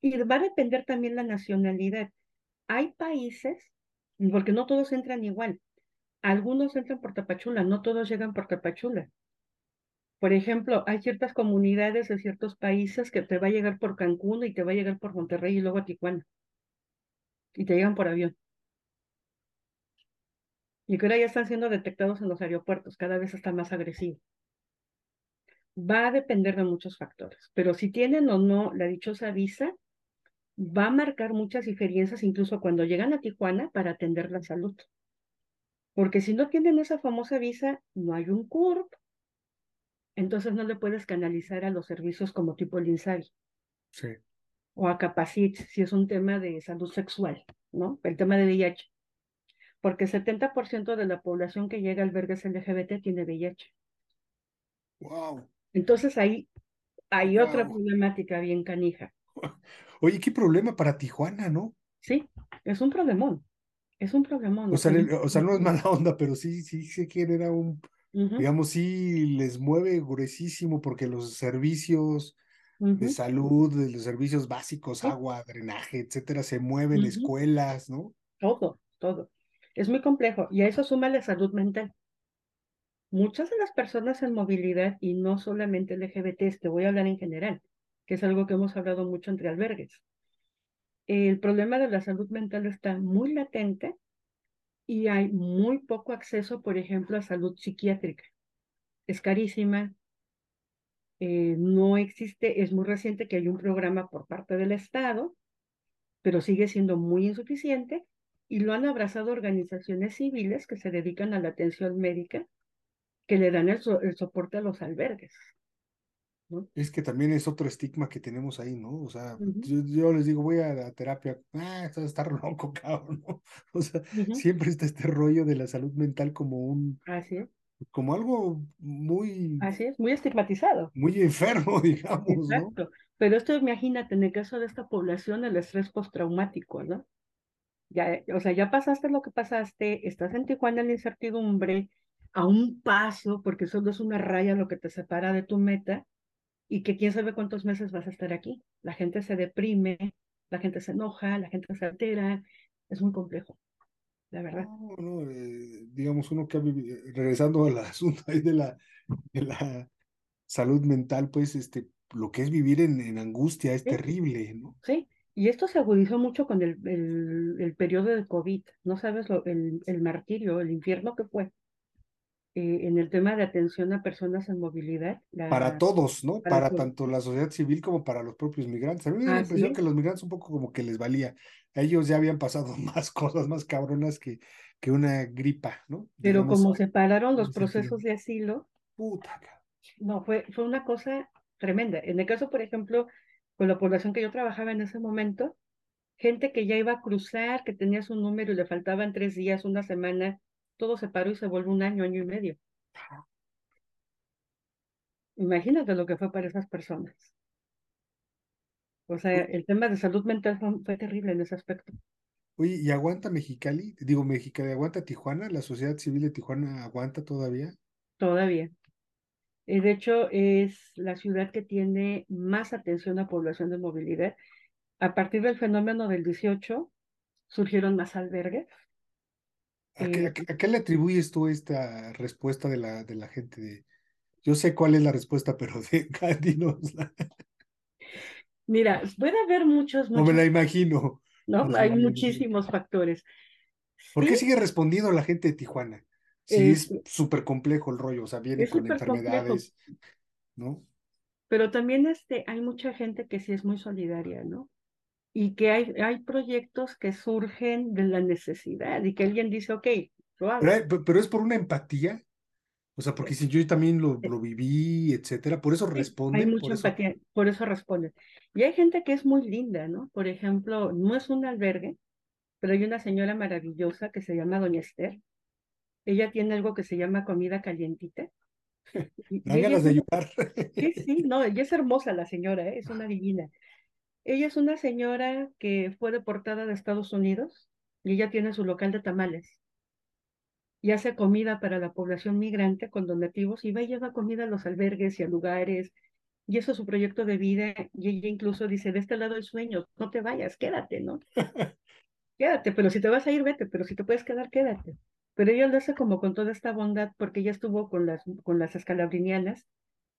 Y va a depender también la nacionalidad. Hay países, porque no todos entran igual. Algunos entran por Tapachula, no todos llegan por Tapachula. Por ejemplo, hay ciertas comunidades de ciertos países que te va a llegar por Cancún y te va a llegar por Monterrey y luego a Tijuana. Y te llegan por avión. Y que ahora ya están siendo detectados en los aeropuertos, cada vez está más agresivo. Va a depender de muchos factores, pero si tienen o no la dichosa visa, va a marcar muchas diferencias incluso cuando llegan a Tijuana para atender la salud. Porque si no tienen esa famosa visa, no hay un CURP, entonces no le puedes canalizar a los servicios como tipo el
Sí.
O a Capacit, si es un tema de salud sexual, ¿no? El tema de VIH. Porque el 70% de la población que llega a albergues LGBT tiene VIH.
Wow.
Entonces ahí hay otra problemática bien canija.
Oye, qué problema para Tijuana, ¿no?
Sí, es un problemón. Es un problemón.
O sea, o sea, no es mala onda, pero sí, sí sí que era un, digamos, sí les mueve gruesísimo porque los servicios de salud, de los servicios básicos, agua, drenaje, etcétera, se mueven, escuelas, ¿no?
Todo, todo. Es muy complejo y a eso suma la salud mental. Muchas de las personas en movilidad, y no solamente LGBT, te voy a hablar en general, que es algo que hemos hablado mucho entre albergues. El problema de la salud mental está muy latente y hay muy poco acceso, por ejemplo, a salud psiquiátrica. Es carísima, eh, no existe, es muy reciente que hay un programa por parte del Estado, pero sigue siendo muy insuficiente y lo han abrazado organizaciones civiles que se dedican a la atención médica, que le dan el soporte a los albergues.
Es que también es otro estigma que tenemos ahí, ¿no? O sea, yo, les digo, voy a la terapia, ah, estás está loco, cabrón, ¿no? O sea, siempre está este rollo de la salud mental como un...
Así
Como algo muy...
Así es, muy estigmatizado.
Muy enfermo, digamos, Exacto.
Pero esto, imagínate, en el caso de esta población, el estrés postraumático, ¿no? Ya, o sea, ya pasaste lo que pasaste, estás en Tijuana en la incertidumbre, a un paso, porque solo es una raya lo que te separa de tu meta, y que quién sabe cuántos meses vas a estar aquí. La gente se deprime, la gente se enoja, la gente se altera, es muy complejo, la verdad.
No, no, eh, digamos, uno que ha vivido, eh, regresando al asunto ahí de la, de la salud mental, pues este, lo que es vivir en, en angustia es terrible, ¿no?
Sí, y esto se agudizó mucho con el, el, el periodo de COVID, no sabes lo, el, el martirio, el infierno que fue. Eh, en el tema de atención a personas en movilidad.
para todos, ¿no? Para, tanto la sociedad civil como para los propios migrantes. A mí me da la impresión que los migrantes un poco como que les valía. A ellos ya habían pasado más cosas más cabronas que, que una gripa, ¿no?
Pero como separaron los procesos de asilo.
Puta.
No, fue, fue una cosa tremenda. En el caso, por ejemplo, con la población que yo trabajaba en ese momento, gente que ya iba a cruzar, que tenía su número y le faltaban tres días, una semana todo se paró y se vuelve un año, año y medio. Imagínate lo que fue para esas personas. O sea, el tema de salud mental fue, terrible en ese aspecto.
Oye, ¿y aguanta Mexicali? Digo, Mexicali, ¿aguanta Tijuana? ¿La sociedad civil de Tijuana aguanta todavía?
Todavía. Eh, de hecho, es la ciudad que tiene más atención a población de movilidad. A partir del fenómeno del 18, surgieron más albergues
eh, ¿A qué, le atribuyes tú esta respuesta de la, de la gente? De, yo sé cuál es la respuesta, pero de, dinosla.
Mira, puede haber muchos,
No me la imagino.
No, hay muchísimos factores.
¿Por qué sigue respondiendo la gente de Tijuana? Sí, es súper complejo el rollo, o sea, viene con enfermedades, ¿no?
Pero también este, hay mucha gente que sí es muy solidaria, ¿no? Y que hay, hay proyectos que surgen de la necesidad y que alguien dice, ok,
lo hago. Pero, pero, es por una empatía. O sea, porque si yo también lo, lo viví, etcétera, por eso responden.
hay mucha
por eso...
empatía, por eso responden. Y hay gente que es muy linda, ¿no? Por ejemplo, no es un albergue, pero hay una señora maravillosa que se llama Doña Esther. Ella tiene algo que se llama comida calientita. Ella
ganas
es
de ayudar.
Sí, sí, no, ella es hermosa la señora, ¿eh? es una divina. Ella es una señora que fue deportada de Estados Unidos y ella tiene su local de tamales y hace comida para la población migrante con donativos y va y lleva comida a los albergues y a lugares. Y eso es su proyecto de vida. Y ella incluso dice, de este lado el sueño, no te vayas, quédate, ¿no? Quédate, pero si te vas a ir, vete, pero si te puedes quedar, quédate. Pero ella lo hace como con toda esta bondad porque ella estuvo con las, con las escalabrinianas,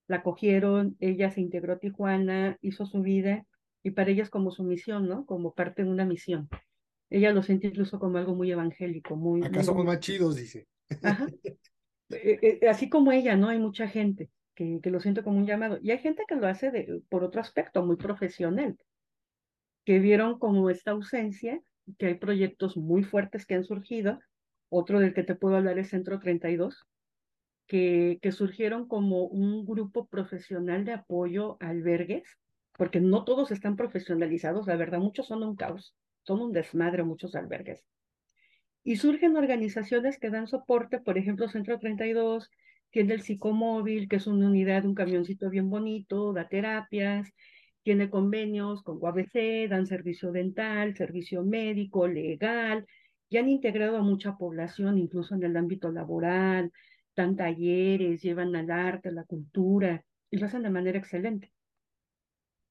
la cogieron, ella se integró a Tijuana, hizo su vida y para ella es como su misión, ¿no? Como parte de una misión. Ella lo siente incluso como algo muy evangélico, muy,
Acá
muy
somos más chidos, dice.
Ajá. Eh, eh, así como ella, ¿no? Hay mucha gente que, que lo siente como un llamado. Y hay gente que lo hace de, por otro aspecto, muy profesional, que vieron como esta ausencia, que hay proyectos muy fuertes que han surgido. Otro del que te puedo hablar es Centro 32, que, que surgieron como un grupo profesional de apoyo a albergues, porque no todos están profesionalizados, la verdad, muchos son un caos, son un desmadre muchos albergues. Y surgen organizaciones que dan soporte, por ejemplo, Centro 32 tiene el psicomóvil, que es una unidad, un camioncito bien bonito, da terapias, tiene convenios con UABC, dan servicio dental, servicio médico, legal, y han integrado a mucha población, incluso en el ámbito laboral, dan talleres, llevan al arte, la cultura, y lo hacen de manera excelente,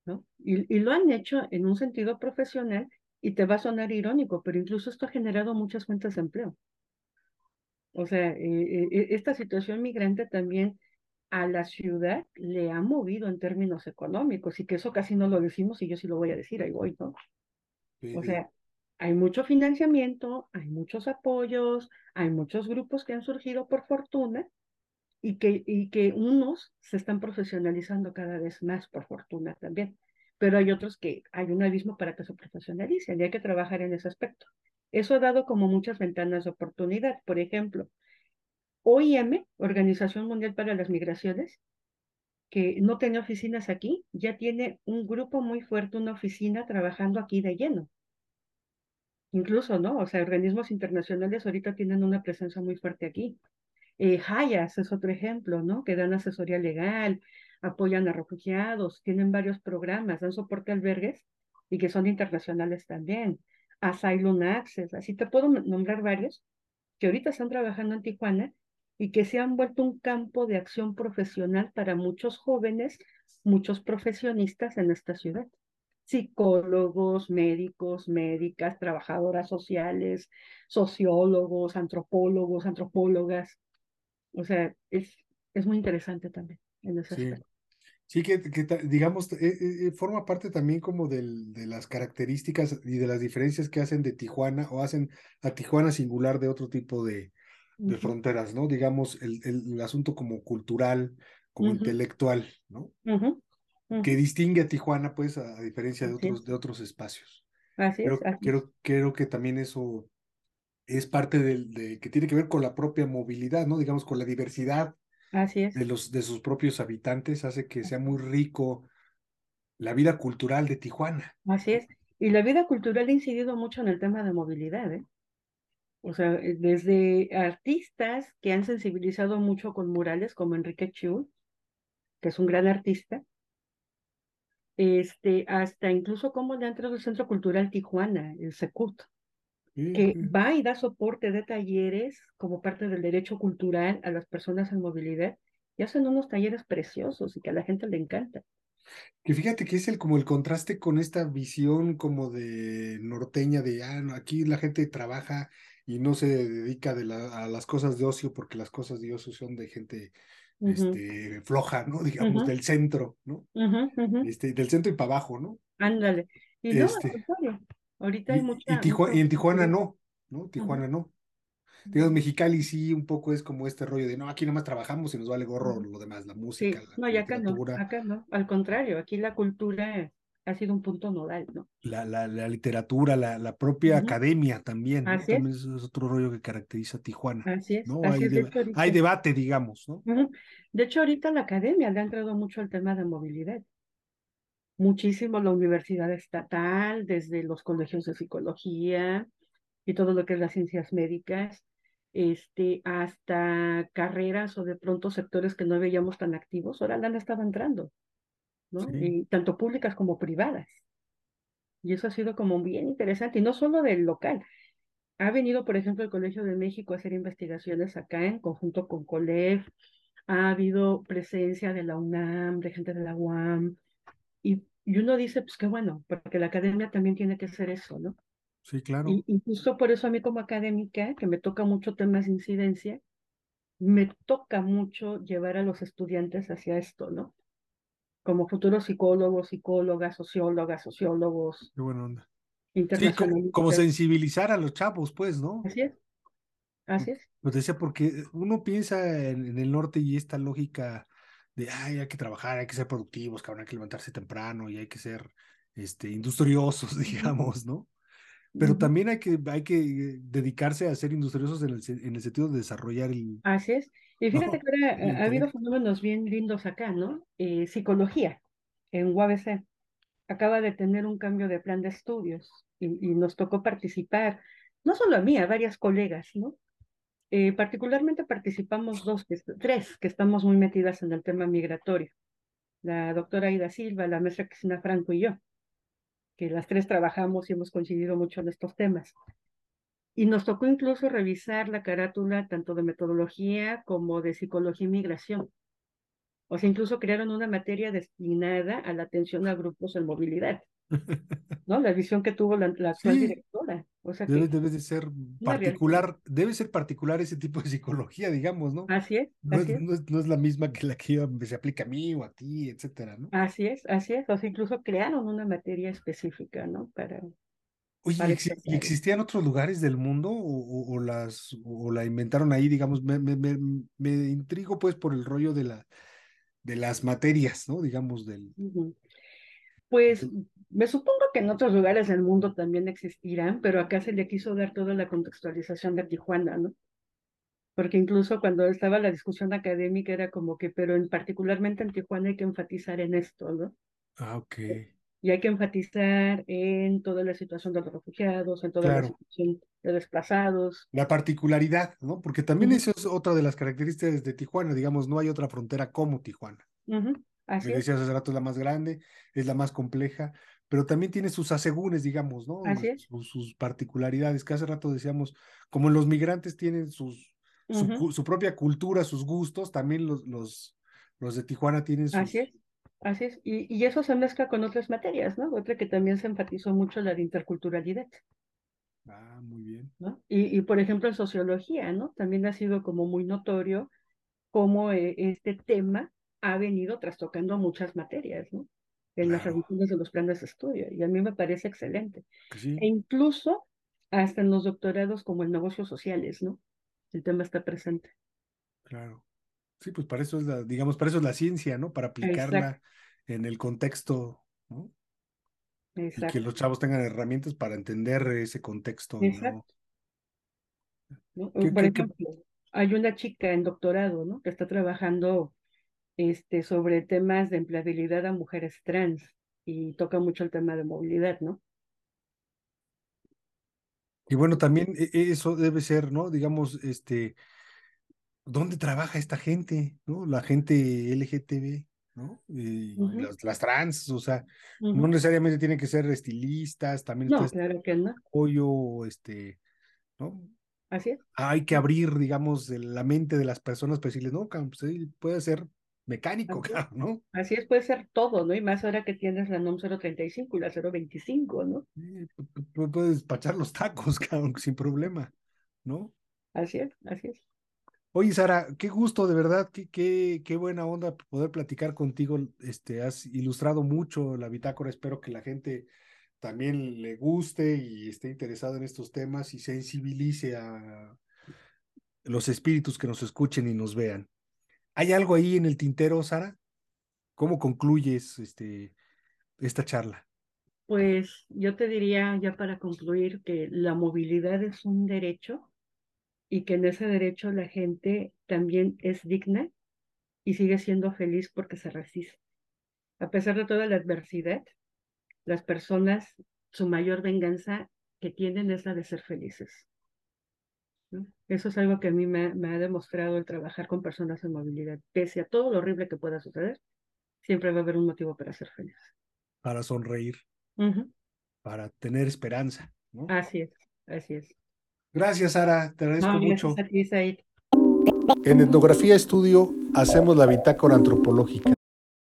¿no? Y, y lo han hecho en un sentido profesional y te va a sonar irónico, pero incluso esto ha generado muchas fuentes de empleo. O sea, eh, eh, esta situación migrante también a la ciudad le ha movido en términos económicos y que eso casi no lo decimos y yo sí lo voy a decir, ahí voy, ¿no? O sea, hay mucho financiamiento, hay muchos apoyos, hay muchos grupos que han surgido por fortuna y que, y que unos se están profesionalizando cada vez más por fortuna también pero hay otros que hay un abismo para que se profesionalicen y hay que trabajar en ese aspecto. Eso ha dado como muchas ventanas de oportunidad. Por ejemplo, OIM, Organización Mundial para las Migraciones, que no tenía oficinas aquí, ya tiene un grupo muy fuerte, una oficina trabajando aquí de lleno. Incluso, ¿no? O sea, organismos internacionales ahorita tienen una presencia muy fuerte aquí. Eh, Hayas es otro ejemplo, ¿no? Que dan asesoría legal, apoyan a refugiados, tienen varios programas, dan soporte a albergues y que son internacionales también. Asylum Access, así te puedo nombrar varios que ahorita están trabajando en Tijuana y que se han vuelto un campo de acción profesional para muchos jóvenes, muchos profesionistas en esta ciudad. Psicólogos, médicos, médicas, trabajadoras sociales, sociólogos, antropólogos, antropólogas. O sea, es, es muy interesante también en ese
Sí.
aspecto.
Sí, que, que digamos, eh, eh, forma parte también como del, de las características y de las diferencias que hacen de Tijuana o hacen a Tijuana singular de otro tipo de, de fronteras, ¿no? Digamos, el, el, el asunto como cultural, como intelectual, ¿no?
ujú,
Que distingue a Tijuana, pues, a, a diferencia de otros, de otros espacios.
así es, así
creo que también eso es parte del, de, que tiene que ver con la propia movilidad, ¿no? Digamos, con la diversidad
así es,
de los, de sus propios habitantes, hace que sea muy rico la vida cultural de Tijuana.
así es. Y la vida cultural ha incidido mucho en el tema de movilidad, ¿eh? O sea, eh, desde artistas que han sensibilizado mucho con murales, como Enrique Chu, que es un gran artista, este, hasta incluso como dentro del Centro Cultural Tijuana, el Secut, que va y da soporte de talleres como parte del derecho cultural a las personas en movilidad, y hacen unos talleres preciosos y que a la gente le encanta.
Que fíjate que es el como el contraste con esta visión como de norteña de ah, no, aquí la gente trabaja y no se dedica de la- a las cosas de ocio porque las cosas de ocio son de gente
Ujú,
este, floja, ¿no? Digamos,
ujú,
del centro, ¿no?
ujú, ujú.
Este, del centro y para abajo, ¿no?
Ándale. Y no,
Este,
ahorita hay
y, y,
mucha,
Tijua- y
mucho
en Tijuana no, ¿no? Tijuana no. Digamos, Mexicali sí un poco es como este rollo de no, aquí nomás trabajamos y nos vale gorro lo demás, la música,
Sí,
la
no, y acá no, acá no, al contrario, aquí la cultura ha sido un punto nodal, ¿no?
La, la, la literatura, la, la propia academia también, ¿no?
Así es.
También es otro rollo que caracteriza a Tijuana.
Así es.
¿no?
así
hay,
es, de hecho,
hay debate, digamos, ¿no?
De hecho, ahorita la academia le ha entrado mucho el tema de movilidad. Muchísimo la universidad estatal, desde los colegios de psicología y todo lo que es las ciencias médicas, este, hasta carreras o de pronto sectores que no veíamos tan activos, ahora la han estado entrando, ¿no?
Sí.
Y tanto públicas como privadas. Y eso ha sido como bien interesante, y no solo del local. Ha venido, por ejemplo, el Colegio de México a hacer investigaciones acá en conjunto con COLEF, ha habido presencia de la UNAM, de gente de la UAM, y, y uno dice, pues qué bueno, porque la academia también tiene que ser eso, ¿no?
Sí, claro.
Y, y justo por eso a mí como académica, que me toca mucho temas de incidencia, me toca mucho llevar a los estudiantes hacia esto, ¿no? Como futuros psicólogos, psicólogas, sociólogas, sociólogos,
Qué buena onda. Sí, como sensibilizar a los chavos, pues, ¿no?
Así es, así es.
Pues decía, porque uno piensa en, en el norte y esta lógica de, ay, hay que trabajar, hay que ser productivos, cabrón, hay que levantarse temprano y hay que ser este, industriosos, digamos, ¿no? Pero también hay que, hay que dedicarse a ser industriosos en el, en el sentido de desarrollar el...
Así es. Y fíjate
No,
que ahora
el
ha, ha habido fenómenos bien lindos acá, ¿no? Eh, psicología en UABC acaba de tener un cambio de plan de estudios y, y nos tocó participar, no solo a mí, a varias colegas, ¿no? Eh, particularmente participamos dos, tres, que estamos muy metidas en el tema migratorio. La doctora Aida Silva, la maestra Cristina Franco y yo, que las tres trabajamos y hemos coincidido mucho en estos temas. Y nos tocó incluso revisar la carátula tanto de metodología como de psicología y migración. O sea, incluso crearon una materia destinada a la atención a grupos en movilidad, ¿no? La visión que tuvo la, la actual
Sí,
directora. O sea
debe,
que
debe de ser particular, debe ser particular ese tipo de psicología, digamos, ¿no?
Así es,
No es,
así es,
no es, no es la misma que la que se aplica a mí o a ti, etcétera, ¿no?
así es, así es. O sea, incluso crearon una materia específica, ¿no? Para,
Oye, ¿y,
para
existían otros lugares del mundo o, las o la inventaron ahí, digamos? Me, me, me, me intrigo pues por el rollo de la de las materias, ¿no? Digamos del.
Pues me supongo que en otros lugares del mundo también existirán, pero acá se le quiso dar toda la contextualización de Tijuana, ¿no? Porque incluso cuando estaba la discusión académica era como que, pero en particularmente en Tijuana hay que enfatizar en esto, ¿no?
Ah, ok,
Y hay que enfatizar en toda la situación de los refugiados, en toda la situación de desplazados.
La particularidad, ¿no? Porque también eso es otra de las características de Tijuana, digamos, no hay otra frontera como Tijuana.
Así
Me
es,
hace rato, es la más grande, es la más compleja, pero también tiene sus asegúnes, digamos, ¿no?
así es.
Sus, sus particularidades, que hace rato decíamos, como los migrantes tienen sus, su, propia cultura, sus gustos, también los, los, los de Tijuana tienen
Así es,
sus...
así es. Y, y eso se mezcla con otras materias, ¿no? Otra que también se enfatizó mucho la de interculturalidad.
Ah, muy bien.
¿no? Y, y, por ejemplo, en sociología, ¿no? También ha sido como muy notorio cómo eh, este tema ha venido trastocando muchas materias, ¿no? En las revisiones de los planes de estudio, y a mí me parece excelente. E incluso hasta en los doctorados como en negocios sociales, ¿no? El tema está presente.
claro. Sí, pues para eso es la, digamos, para eso es la ciencia, ¿no? Para
Exacto,
aplicarla en el contexto, ¿no? Y que
exacto,
los chavos tengan herramientas para entender ese contexto no...
exacto. ¿no?
¿Qué,
Por
qué-
ejemplo, hay una chica en doctorado, ¿no? Que está trabajando este, sobre temas de empleabilidad a mujeres trans y toca mucho el tema de movilidad, ¿no?
Y bueno, también e- e- eso debe ser, ¿no? Digamos, este, ¿dónde trabaja esta gente, ¿no? La gente LGTB, ¿no? Y las, las trans, o sea, no necesariamente tienen que ser estilistas, también
No, claro que no.
apoyo, este, ¿no?
Así es,
Hay que abrir, digamos, la mente de las personas para decirles, no, pues puede ser mecánico,
así
cabrón, ¿no?
Así es, puede ser todo, ¿no? Y más ahora que tienes la NOM 035 y la 025, ¿no?
Eh, pu- pu- pu- Puedes despachar los tacos, cabrón, sin problema, ¿no?
Así es, así es.
Oye, Sara, qué gusto, de verdad, qué, qué, qué buena onda poder platicar contigo. Este, has ilustrado mucho la bitácora. Espero que la gente también le guste y esté interesado en estos temas y sensibilice a los espíritus que nos escuchen y nos vean. ¿Hay algo ahí en el tintero, Sara? ¿Cómo concluyes este, esta charla?
Pues yo te diría, ya para concluir, que la movilidad es un derecho y que en ese derecho la gente también es digna y sigue siendo feliz porque se resiste. A pesar de toda la adversidad, las personas, su mayor venganza que tienen es la de ser felices. Eso es algo que a mí me, ha demostrado el trabajar con personas en movilidad. Pese a todo lo horrible que pueda suceder, siempre va a haber un motivo para ser feliz.
Para sonreír, para tener esperanza.
Así es, así es.
Gracias, Sara, te agradezco mucho.
A ti,
En Etnografía Estudio hacemos la bitácora antropológica